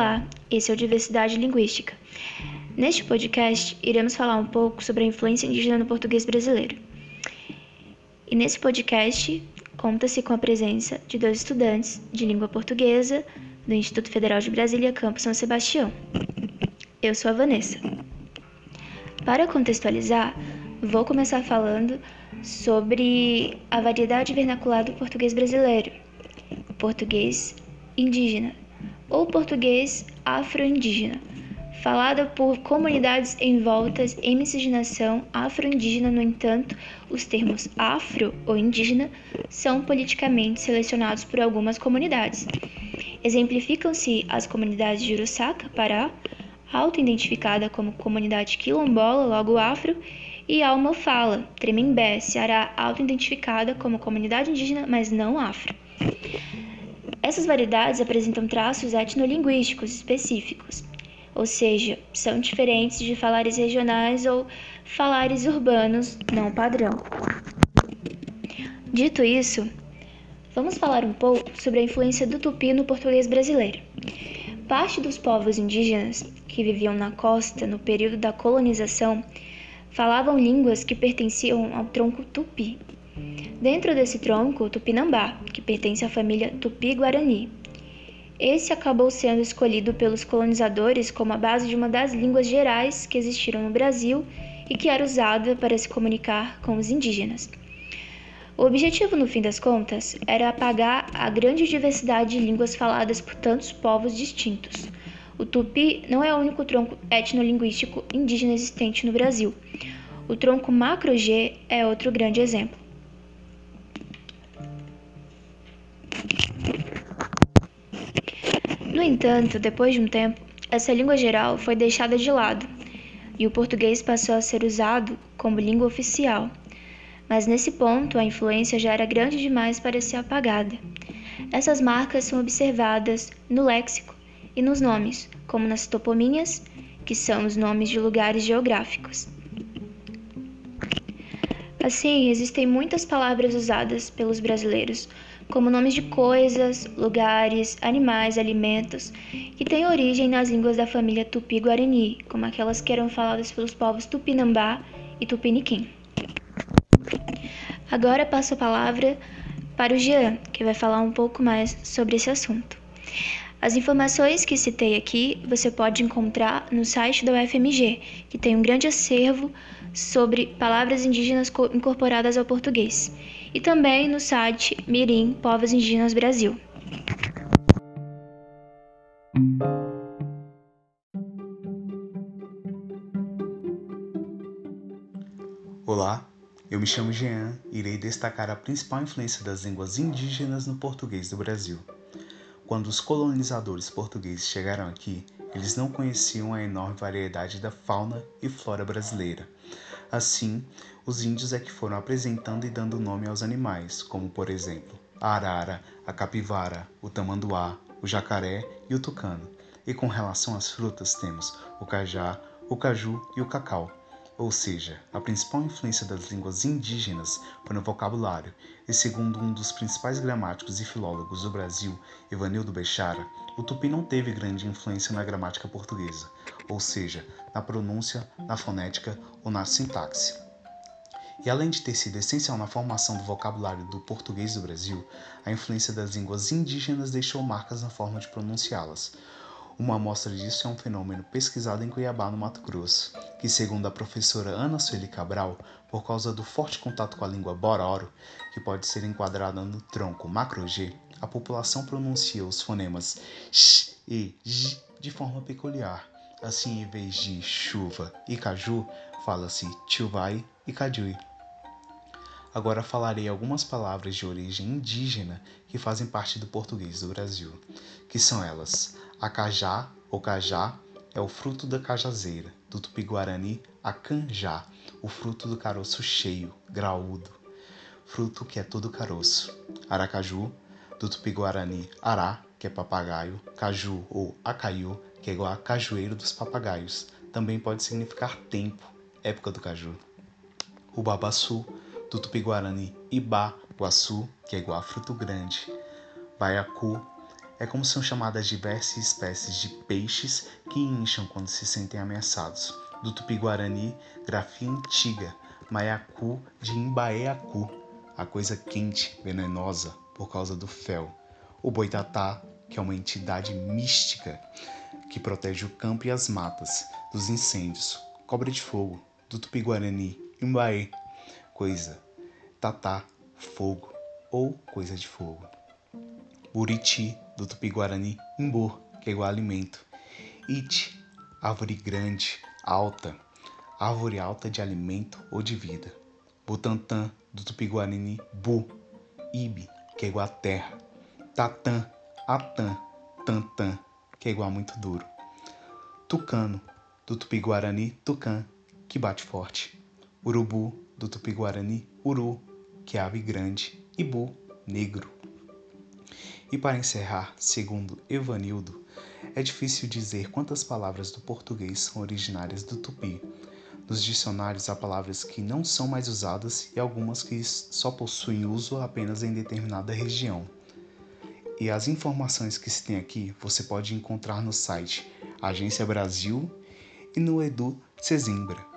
Olá, esse é o Diversidade Linguística. Neste podcast, iremos falar um pouco sobre a influência indígena no português brasileiro. E nesse podcast, conta-se com a presença de dois estudantes de língua portuguesa do Instituto Federal de Brasília, Campo São Sebastião. Eu sou a Vanessa. Para contextualizar, vou começar falando sobre a variedade vernacular do português brasileiro, o português indígena ou português afro-indígena, falada por comunidades envoltas em miscigenação afro-indígena. No entanto, os termos afro ou indígena são politicamente selecionados por algumas comunidades. Exemplificam-se as comunidades de Uruçaca, Pará, auto-identificada como comunidade quilombola, logo afro, e Almofala, Tremembé, Ceará, auto-identificada como comunidade indígena, mas não afro. Essas variedades apresentam traços etnolinguísticos específicos, ou seja, são diferentes de falares regionais ou falares urbanos não padrão. Dito isso, vamos falar um pouco sobre a influência do tupi no português brasileiro. Parte dos povos indígenas que viviam na costa no período da colonização falavam línguas que pertenciam ao tronco tupi, Dentro desse tronco, o tupinambá, que pertence à família tupi-guarani. Esse acabou sendo escolhido pelos colonizadores como a base de uma das línguas gerais que existiram no Brasil e que era usada para se comunicar com os indígenas. O objetivo, no fim das contas, era apagar a grande diversidade de línguas faladas por tantos povos distintos. O tupi não é o único tronco etnolinguístico indígena existente no Brasil. O tronco macro-G é outro grande exemplo. No entanto, depois de um tempo, essa língua geral foi deixada de lado e o português passou a ser usado como língua oficial. Mas nesse ponto, a influência já era grande demais para ser apagada. Essas marcas são observadas no léxico e nos nomes, como nas topominhas, que são os nomes de lugares geográficos. Assim, existem muitas palavras usadas pelos brasileiros como nomes de coisas, lugares, animais, alimentos, que têm origem nas línguas da família Tupi-Guarani, como aquelas que eram faladas pelos povos Tupinambá e Tupiniquim. Agora passo a palavra para o Jean, que vai falar um pouco mais sobre esse assunto. As informações que citei aqui você pode encontrar no site da UFMG, que tem um grande acervo sobre palavras indígenas incorporadas ao português, e também no site Mirim Povos Indígenas Brasil. Olá, eu me chamo Jean e irei destacar a principal influência das línguas indígenas no português do Brasil. Quando os colonizadores portugueses chegaram aqui, eles não conheciam a enorme variedade da fauna e flora brasileira. Assim, os índios é que foram apresentando e dando nome aos animais, como por exemplo a arara, a capivara, o tamanduá, o jacaré e o tucano. E com relação às frutas temos o cajá, o caju e o cacau. Ou seja, a principal influência das línguas indígenas foi no vocabulário, e segundo um dos principais gramáticos e filólogos do Brasil, Ivanildo Bechara, o tupi não teve grande influência na gramática portuguesa, ou seja, na pronúncia, na fonética ou na sintaxe. E além de ter sido essencial na formação do vocabulário do português do Brasil, a influência das línguas indígenas deixou marcas na forma de pronunciá-las. Uma amostra disso é um fenômeno pesquisado em Cuiabá, no Mato Grosso, que, segundo a professora Ana Sueli Cabral, por causa do forte contato com a língua bororo, que pode ser enquadrada no tronco macro-G, a população pronuncia os fonemas sh e j de forma peculiar. Assim, em vez de chuva e caju, fala-se chuvai e cajui. Agora falarei algumas palavras de origem indígena que fazem parte do português do Brasil, que são elas Acajá ou cajá é o fruto da cajazeira, do tupi-guarani acanjá, o fruto do caroço cheio, graúdo, fruto que é todo caroço. Aracaju, do tupi-guarani ará, que é papagaio, caju ou acaiu, que é igual a cajueiro dos papagaios. Também pode significar tempo, época do caju. O babaçu, do tupi-guarani ibá, guaçu, que é igual a fruto grande. Baiacu, é como são chamadas diversas espécies de peixes que incham quando se sentem ameaçados. Do tupi-guarani, grafia antiga, maiacu de imbaeacu, a coisa quente, venenosa, por causa do fel. O boitatá, que é uma entidade mística que protege o campo e as matas dos incêndios. Cobra de fogo, do tupi-guarani, coisa. Tatá, fogo ou coisa de fogo. Buriti, do tupi-guarani, imbu, que é igual a alimento. Iti, árvore grande, alta, árvore alta de alimento ou de vida. Butantã, do tupi-guarani, bu, ibi, que é igual a terra. Tatã, atã, tantã, que é igual a muito duro. Tucano, do tupi-guarani, tucã, que bate forte. Urubu, do tupi-guarani, uru, que ave grande. Ibu, negro. E para encerrar, segundo Evanildo, é difícil dizer quantas palavras do português são originárias do tupi. Nos dicionários há palavras que não são mais usadas e algumas que só possuem uso apenas em determinada região. E as informações que se tem aqui você pode encontrar no site Agência Brasil e no Edu Cezimbra.